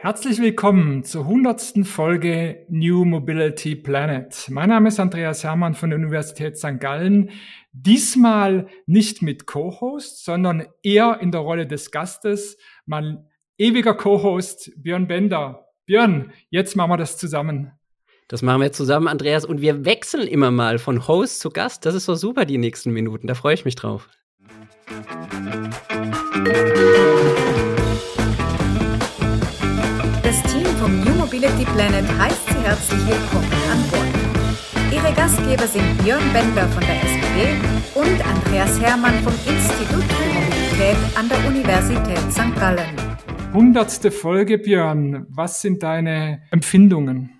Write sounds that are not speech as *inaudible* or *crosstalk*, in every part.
Herzlich willkommen zur hundertsten Folge New Mobility Planet. Mein Name ist Andreas Hermann von der Universität St. Gallen. Diesmal nicht mit Co-Host, sondern eher in der Rolle des Gastes. Mein ewiger Co-Host Björn Bender. Björn, jetzt machen wir das zusammen. Das machen wir zusammen, Andreas, und wir wechseln immer mal von Host zu Gast. Das ist so super die nächsten Minuten. Da freue ich mich drauf. vom Mobility Planet heißt Sie herzlich willkommen an Bord. Ihre Gastgeber sind Björn Bender von der SBB und Andreas Hermann vom Institut für Mobilität an der Universität St. Gallen. Hundertste Folge, Björn. Was sind deine Empfindungen?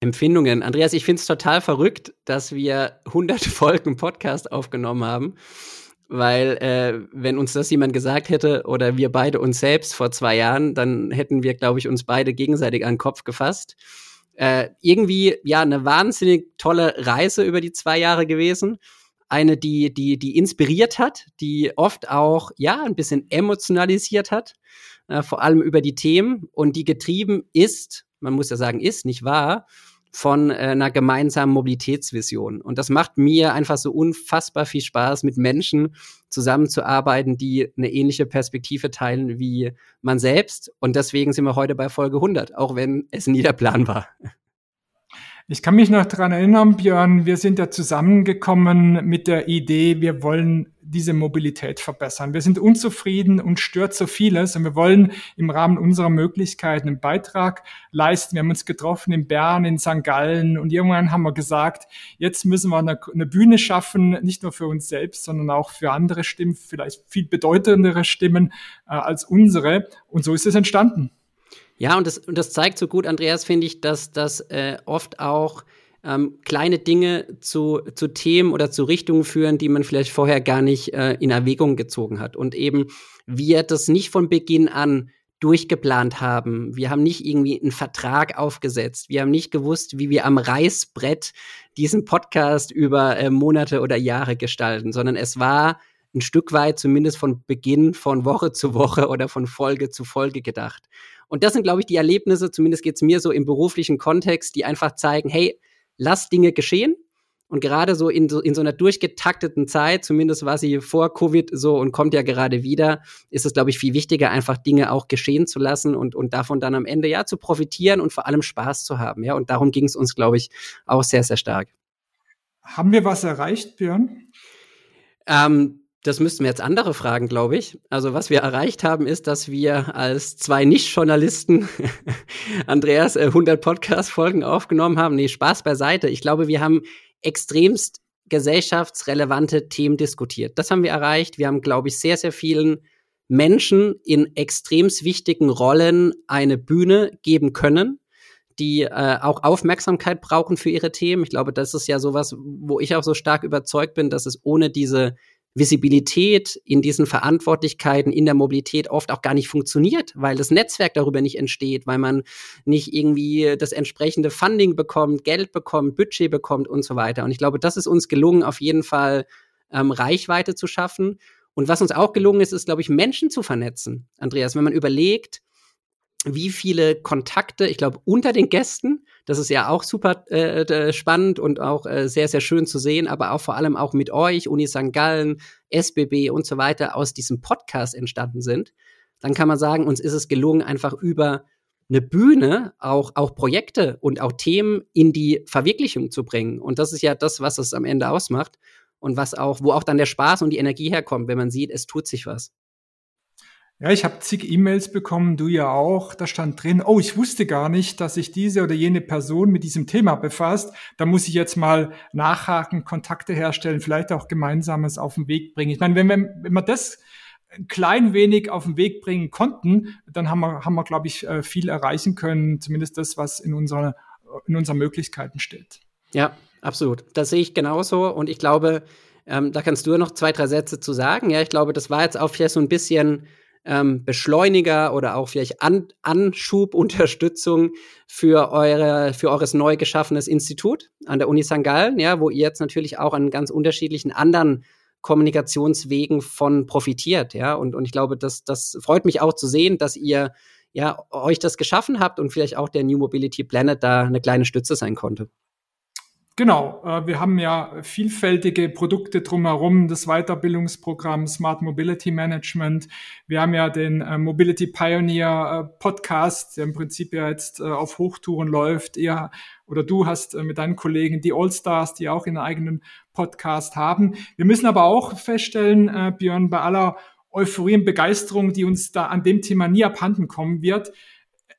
Empfindungen. Andreas, ich finde es total verrückt, dass wir 100 *laughs* Folgen Podcast aufgenommen haben weil äh, wenn uns das jemand gesagt hätte oder wir beide uns selbst vor zwei Jahren, dann hätten wir, glaube ich, uns beide gegenseitig an den Kopf gefasst. Äh, irgendwie ja eine wahnsinnig tolle Reise über die zwei Jahre gewesen. Eine, die, die, die inspiriert hat, die oft auch ja ein bisschen emotionalisiert hat, äh, vor allem über die Themen und die getrieben ist, man muss ja sagen, ist, nicht wahr, von äh, einer gemeinsamen Mobilitätsvision. Und das macht mir einfach so unfassbar viel Spaß, mit Menschen zusammenzuarbeiten, die eine ähnliche Perspektive teilen wie man selbst. Und deswegen sind wir heute bei Folge 100, auch wenn es nie der Plan war. Ich kann mich noch daran erinnern, Björn, wir sind ja zusammengekommen mit der Idee, wir wollen diese Mobilität verbessern. Wir sind unzufrieden und stört so vieles und wir wollen im Rahmen unserer Möglichkeiten einen Beitrag leisten. Wir haben uns getroffen in Bern, in St. Gallen und irgendwann haben wir gesagt, jetzt müssen wir eine, eine Bühne schaffen, nicht nur für uns selbst, sondern auch für andere Stimmen, vielleicht viel bedeutendere Stimmen äh, als unsere. Und so ist es entstanden. Ja, und das, und das zeigt so gut, Andreas, finde ich, dass das äh, oft auch ähm, kleine Dinge zu, zu Themen oder zu Richtungen führen, die man vielleicht vorher gar nicht äh, in Erwägung gezogen hat. Und eben wir das nicht von Beginn an durchgeplant haben. Wir haben nicht irgendwie einen Vertrag aufgesetzt. Wir haben nicht gewusst, wie wir am Reißbrett diesen Podcast über äh, Monate oder Jahre gestalten, sondern es war ein Stück weit zumindest von Beginn von Woche zu Woche oder von Folge zu Folge gedacht. Und das sind, glaube ich, die Erlebnisse, zumindest geht es mir so im beruflichen Kontext, die einfach zeigen, hey, lass Dinge geschehen. Und gerade so in, so in so einer durchgetakteten Zeit, zumindest war sie vor Covid so und kommt ja gerade wieder, ist es, glaube ich, viel wichtiger, einfach Dinge auch geschehen zu lassen und, und davon dann am Ende ja zu profitieren und vor allem Spaß zu haben. Ja, und darum ging es uns, glaube ich, auch sehr, sehr stark. Haben wir was erreicht, Björn? Ähm, das müssten wir jetzt andere fragen, glaube ich. Also was wir erreicht haben, ist, dass wir als zwei Nicht-Journalisten *laughs* Andreas 100 äh, Podcast-Folgen aufgenommen haben. Nee, Spaß beiseite. Ich glaube, wir haben extremst gesellschaftsrelevante Themen diskutiert. Das haben wir erreicht. Wir haben, glaube ich, sehr, sehr vielen Menschen in extremst wichtigen Rollen eine Bühne geben können, die äh, auch Aufmerksamkeit brauchen für ihre Themen. Ich glaube, das ist ja sowas, wo ich auch so stark überzeugt bin, dass es ohne diese Visibilität in diesen Verantwortlichkeiten in der Mobilität oft auch gar nicht funktioniert, weil das Netzwerk darüber nicht entsteht, weil man nicht irgendwie das entsprechende Funding bekommt, Geld bekommt, Budget bekommt und so weiter. Und ich glaube, das ist uns gelungen, auf jeden Fall ähm, Reichweite zu schaffen. Und was uns auch gelungen ist, ist, glaube ich, Menschen zu vernetzen. Andreas, wenn man überlegt, wie viele Kontakte, ich glaube, unter den Gästen, das ist ja auch super äh, spannend und auch äh, sehr, sehr schön zu sehen, aber auch vor allem auch mit euch, Uni St. Gallen, SBB und so weiter aus diesem Podcast entstanden sind, dann kann man sagen, uns ist es gelungen, einfach über eine Bühne auch, auch Projekte und auch Themen in die Verwirklichung zu bringen. Und das ist ja das, was es am Ende ausmacht und was auch, wo auch dann der Spaß und die Energie herkommt, wenn man sieht, es tut sich was. Ja, ich habe zig E-Mails bekommen, du ja auch. Da stand drin, oh, ich wusste gar nicht, dass sich diese oder jene Person mit diesem Thema befasst. Da muss ich jetzt mal nachhaken, Kontakte herstellen, vielleicht auch Gemeinsames auf den Weg bringen. Ich meine, wenn wir, wenn wir das ein klein wenig auf den Weg bringen konnten, dann haben wir, haben wir glaube ich, äh, viel erreichen können. Zumindest das, was in, unserer, in unseren Möglichkeiten steht. Ja, absolut. Das sehe ich genauso. Und ich glaube, ähm, da kannst du noch zwei, drei Sätze zu sagen. Ja, ich glaube, das war jetzt auch vielleicht so ein bisschen ähm, Beschleuniger oder auch vielleicht An Anschub, *laughs* Unterstützung für eure, für eures neu geschaffenes Institut an der Uni St. Gallen, ja, wo ihr jetzt natürlich auch an ganz unterschiedlichen anderen Kommunikationswegen von profitiert, ja. Und, und ich glaube, das, das freut mich auch zu sehen, dass ihr ja, euch das geschaffen habt und vielleicht auch der New Mobility Planet da eine kleine Stütze sein konnte. Genau, äh, wir haben ja vielfältige Produkte drumherum, das Weiterbildungsprogramm Smart Mobility Management. Wir haben ja den äh, Mobility Pioneer äh, Podcast, der im Prinzip ja jetzt auf Hochtouren läuft. Ihr oder du hast mit deinen Kollegen die All-Stars, die auch einen eigenen Podcast haben. Wir müssen aber auch feststellen, Björn, bei aller Euphorie und Begeisterung, die uns da an dem Thema nie abhanden kommen wird,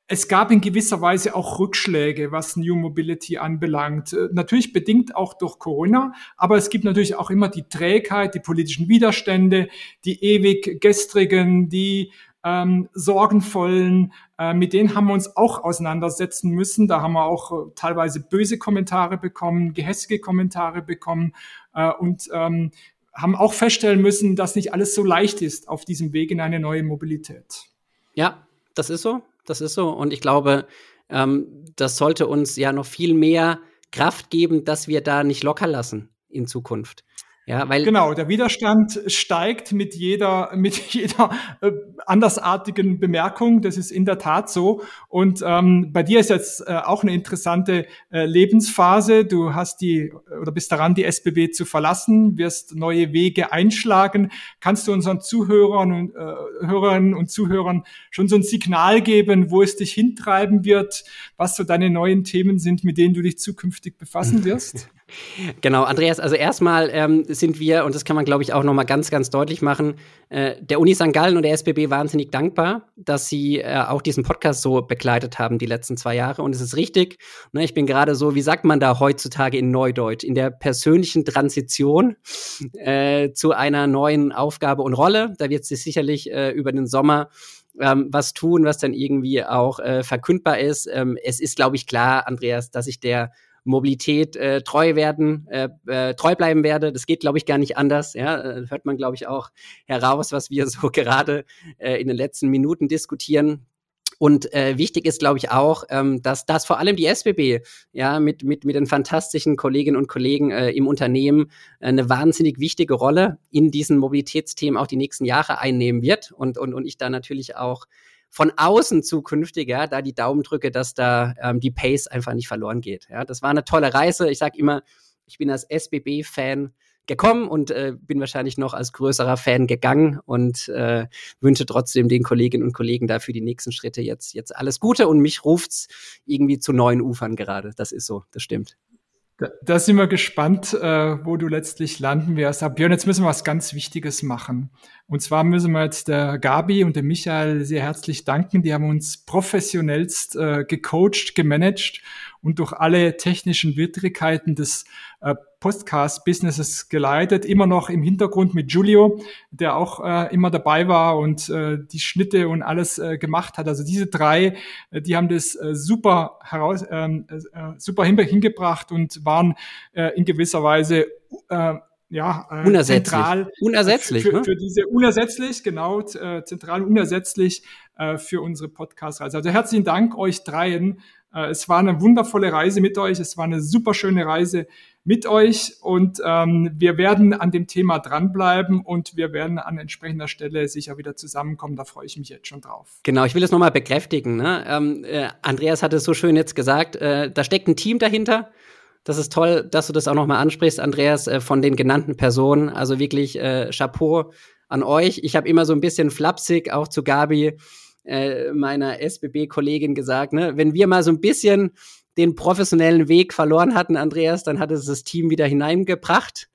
es gab in gewisser Weise auch Rückschläge, was New Mobility anbelangt. Äh, natürlich bedingt auch durch Corona, aber es gibt natürlich auch immer die Trägheit, die politischen Widerstände, die ewig gestrigen, die ähm, sorgenvollen, äh, mit denen haben wir uns auch auseinandersetzen müssen. Da haben wir auch äh, teilweise böse Kommentare bekommen, gehässige Kommentare bekommen äh, und ähm, haben auch feststellen müssen, dass nicht alles so leicht ist auf diesem Weg in eine neue Mobilität. Ja, das ist so das ist so. Und ich glaube, ähm, das sollte uns ja noch viel mehr Kraft geben, dass wir da nicht locker lassen in Zukunft. Ja, weil genau, der Widerstand steigt mit jeder, *laughs* mit jeder äh, andersartigen Bemerkung. Das ist in der Tat so. Und ähm, bei dir ist jetzt äh, auch eine interessante äh, Lebensphase. Du hast die oder bist daran, die SBB zu verlassen, wirst neue Wege einschlagen. Kannst du unseren Zuhörern und äh, Hörerinnen und Zuhörern schon so ein Signal geben, wo es dich hintreiben wird, was so deine neuen Themen sind, mit denen du dich zukünftig befassen *laughs* wirst? Genau, Andreas, also erstmal ähm, sind wir, und das kann man, glaube ich, auch nochmal ganz, ganz deutlich machen, äh, der Uni St. Gallen und der SBB wahnsinnig dankbar, dass sie äh, auch diesen Podcast so begleitet haben die letzten zwei Jahre. Und es ist richtig, ne, ich bin gerade so, wie sagt man da heutzutage in Neudeutsch, in der persönlichen Transition äh, zu einer neuen Aufgabe und Rolle. Da wird sich sicherlich äh, über den Sommer ähm, was tun, was dann irgendwie auch äh, verkündbar ist. Ähm, es ist, glaube ich, klar, Andreas, dass ich der Mobilität äh, treu werden, äh, äh, treu bleiben werde. Das geht, glaube ich, gar nicht anders. Ja, äh, hört man, glaube ich, auch heraus, was wir *laughs* so gerade äh, in den letzten Minuten diskutieren. Und äh, wichtig ist, glaube ich, auch, ähm, dass das vor allem die SBB ja mit mit mit den fantastischen Kolleginnen und Kollegen äh, im Unternehmen äh, eine wahnsinnig wichtige Rolle in diesen Mobilitätsthemen auch die nächsten Jahre einnehmen wird und und und ich da natürlich auch von außen zukünftig, ja, da die Daumen drücke, dass da ähm, die Pace einfach nicht verloren geht. Ja, das war eine tolle Reise. Ich sage immer, ich bin als SBB-Fan gekommen und äh, bin wahrscheinlich noch als größerer Fan gegangen und äh, wünsche trotzdem den Kolleginnen und Kollegen da für die nächsten Schritte jetzt, jetzt alles Gute und mich ruft's irgendwie zu neuen Ufern gerade. Das ist so, das stimmt. Da, da sind wir gespannt, äh, wo du letztlich landen wirst. Aber Björn, jetzt müssen wir was ganz Wichtiges machen. Und zwar müssen wir jetzt der Gabi und dem Michael sehr herzlich danken. Die haben uns professionellst äh, gecoacht, gemanagt und durch alle technischen Widrigkeiten des äh, Podcast-Businesses geleitet, immer noch im Hintergrund mit Giulio, der auch äh, immer dabei war und äh, die Schnitte und alles äh, gemacht hat. Also diese drei, äh, die haben das äh, super heraus, ähm, äh, super hingebracht und waren äh, in gewisser Weise äh, ja, äh, unersetzlich. zentral unersetzlich für, ne? für diese unersetzlich genau äh, zentral unersetzlich äh, für unsere Podcast-Reise. Also herzlichen Dank euch dreien äh, es war eine wundervolle Reise mit euch. Es war eine super schöne Reise mit euch und ähm, wir werden an dem Thema dranbleiben und wir werden an entsprechender Stelle sicher wieder zusammenkommen. Da freue ich mich jetzt schon drauf. Genau, ich will es nochmal bekräftigen. Ne? Ähm, äh, Andreas hat es so schön jetzt gesagt, äh, da steckt ein Team dahinter. Das ist toll, dass du das auch nochmal ansprichst, Andreas, äh, von den genannten Personen. Also wirklich äh, Chapeau an euch. Ich habe immer so ein bisschen flapsig auch zu Gabi äh, meiner SBB-Kollegin gesagt, ne, wenn wir mal so ein bisschen den professionellen Weg verloren hatten, Andreas, dann hat es das Team wieder hineingebracht.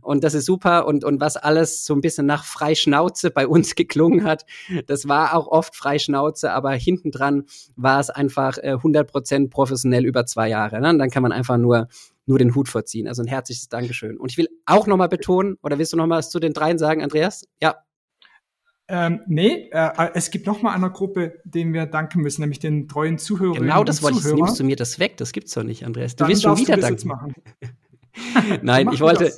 Und das ist super. Und, und was alles so ein bisschen nach Freischnauze bei uns *laughs* geklungen hat, das war auch oft Freischnauze, aber hinten dran war es einfach äh, 100% professionell über zwei Jahre. Ne? Und dann kann man einfach nur nur den Hut vorziehen. Also ein herzliches Dankeschön. Und ich will auch nochmal betonen, oder willst du noch mal was zu den dreien sagen, Andreas? Ja, ähm, nee, äh, es gibt noch mal eine Gruppe, denen wir danken müssen, nämlich den treuen Zuhörern. Genau, das wollte ich. Jetzt nimmst du mir das weg. Das gibt's doch nicht, Andreas. Du Dann willst schon wieder danken. *laughs* Nein, ich wollte,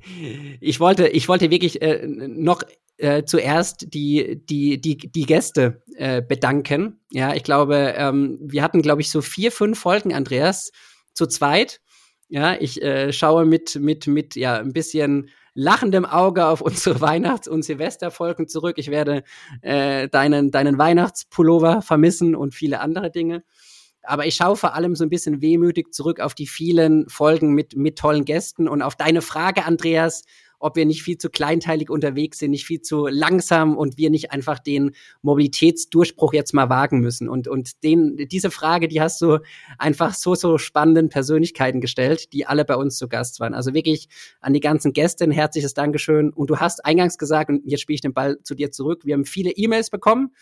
*laughs* ich wollte, ich wollte wirklich äh, noch äh, zuerst die die die die Gäste äh, bedanken. Ja, ich glaube, ähm, wir hatten, glaube ich, so vier, fünf Folgen, Andreas, zu zweit. Ja, ich äh, schaue mit mit mit ja ein bisschen lachendem Auge auf unsere *laughs* Weihnachts- und Silvesterfolgen zurück. Ich werde äh, deinen, deinen Weihnachtspullover vermissen und viele andere Dinge. Aber ich schaue vor allem so ein bisschen wehmütig zurück auf die vielen Folgen mit, mit tollen Gästen und auf deine Frage, Andreas, ob wir nicht viel zu kleinteilig unterwegs sind, nicht viel zu langsam und wir nicht einfach den Mobilitätsdurchbruch jetzt mal wagen müssen. Und, und den, diese Frage, die hast du einfach so, so spannenden Persönlichkeiten gestellt, die alle bei uns zu Gast waren. Also wirklich an die ganzen Gäste ein herzliches Dankeschön. Und du hast eingangs gesagt, und jetzt spiele ich den Ball zu dir zurück, wir haben viele E-Mails bekommen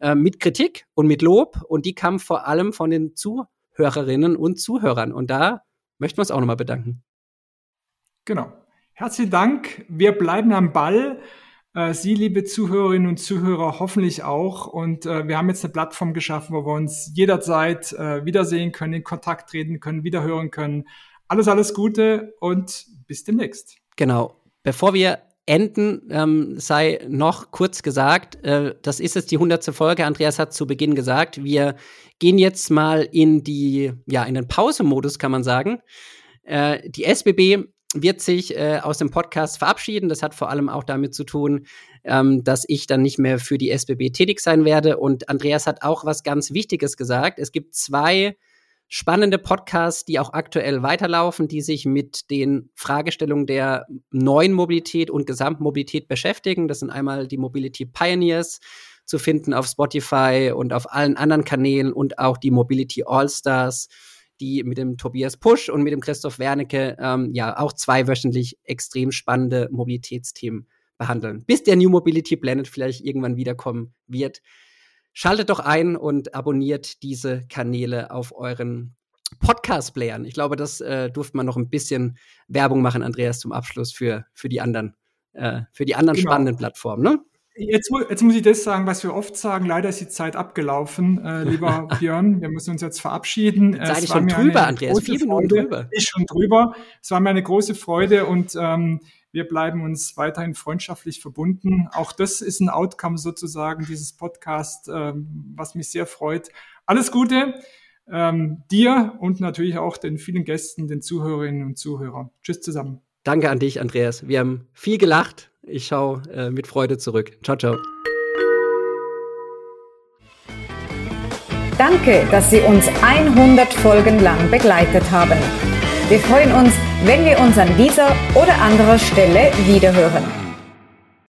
äh, mit Kritik und mit Lob und die kamen vor allem von den Zuhörerinnen und Zuhörern. Und da möchten wir uns auch nochmal bedanken. Genau. Herzlichen Dank. Wir bleiben am Ball. Äh, Sie, liebe Zuhörerinnen und Zuhörer, hoffentlich auch. Und äh, wir haben jetzt eine Plattform geschaffen, wo wir uns jederzeit äh, wiedersehen können, in Kontakt treten können, wiederhören können. Alles, alles Gute und bis demnächst. Genau. Bevor wir enden, ähm, sei noch kurz gesagt, äh, das ist jetzt die hundertste Folge. Andreas hat zu Beginn gesagt, wir gehen jetzt mal in die, ja, in den Pausemodus, kann man sagen. Äh, die SBB wird sich äh, aus dem Podcast verabschieden. Das hat vor allem auch damit zu tun, ähm, dass ich dann nicht mehr für die SBB tätig sein werde. Und Andreas hat auch was ganz Wichtiges gesagt. Es gibt zwei spannende Podcasts, die auch aktuell weiterlaufen, die sich mit den Fragestellungen der neuen Mobilität und Gesamtmobilität beschäftigen. Das sind einmal die Mobility Pioneers zu finden auf Spotify und auf allen anderen Kanälen und auch die Mobility All-Stars die mit dem Tobias Pusch und mit dem Christoph Wernicke ähm, ja auch zweiwöchentlich extrem spannende Mobilitätsthemen behandeln. Bis der New Mobility Planet vielleicht irgendwann wiederkommen wird. Schaltet doch ein und abonniert diese Kanäle auf euren Podcast-Playern. Ich glaube, das äh, durfte man noch ein bisschen Werbung machen, Andreas, zum Abschluss für, für die anderen, äh, für die anderen genau. spannenden Plattformen. Ne? Jetzt, jetzt muss ich das sagen, was wir oft sagen. Leider ist die Zeit abgelaufen, äh, *laughs* lieber Björn. Wir müssen uns jetzt verabschieden. Seid ich schon drüber, Andreas? Vier Minuten drüber. Ich schon drüber. Es war mir eine große Freude und ähm, wir bleiben uns weiterhin freundschaftlich verbunden. Auch das ist ein Outcome sozusagen dieses Podcast, ähm, was mich sehr freut. Alles Gute ähm, dir und natürlich auch den vielen Gästen, den Zuhörerinnen und Zuhörern. Tschüss zusammen. Danke an dich, Andreas. Wir haben viel gelacht ich schaue äh, mit Freude zurück. Ciao, ciao. Danke, dass Sie uns 100 Folgen lang begleitet haben. Wir freuen uns, wenn wir uns an dieser oder anderer Stelle wiederhören.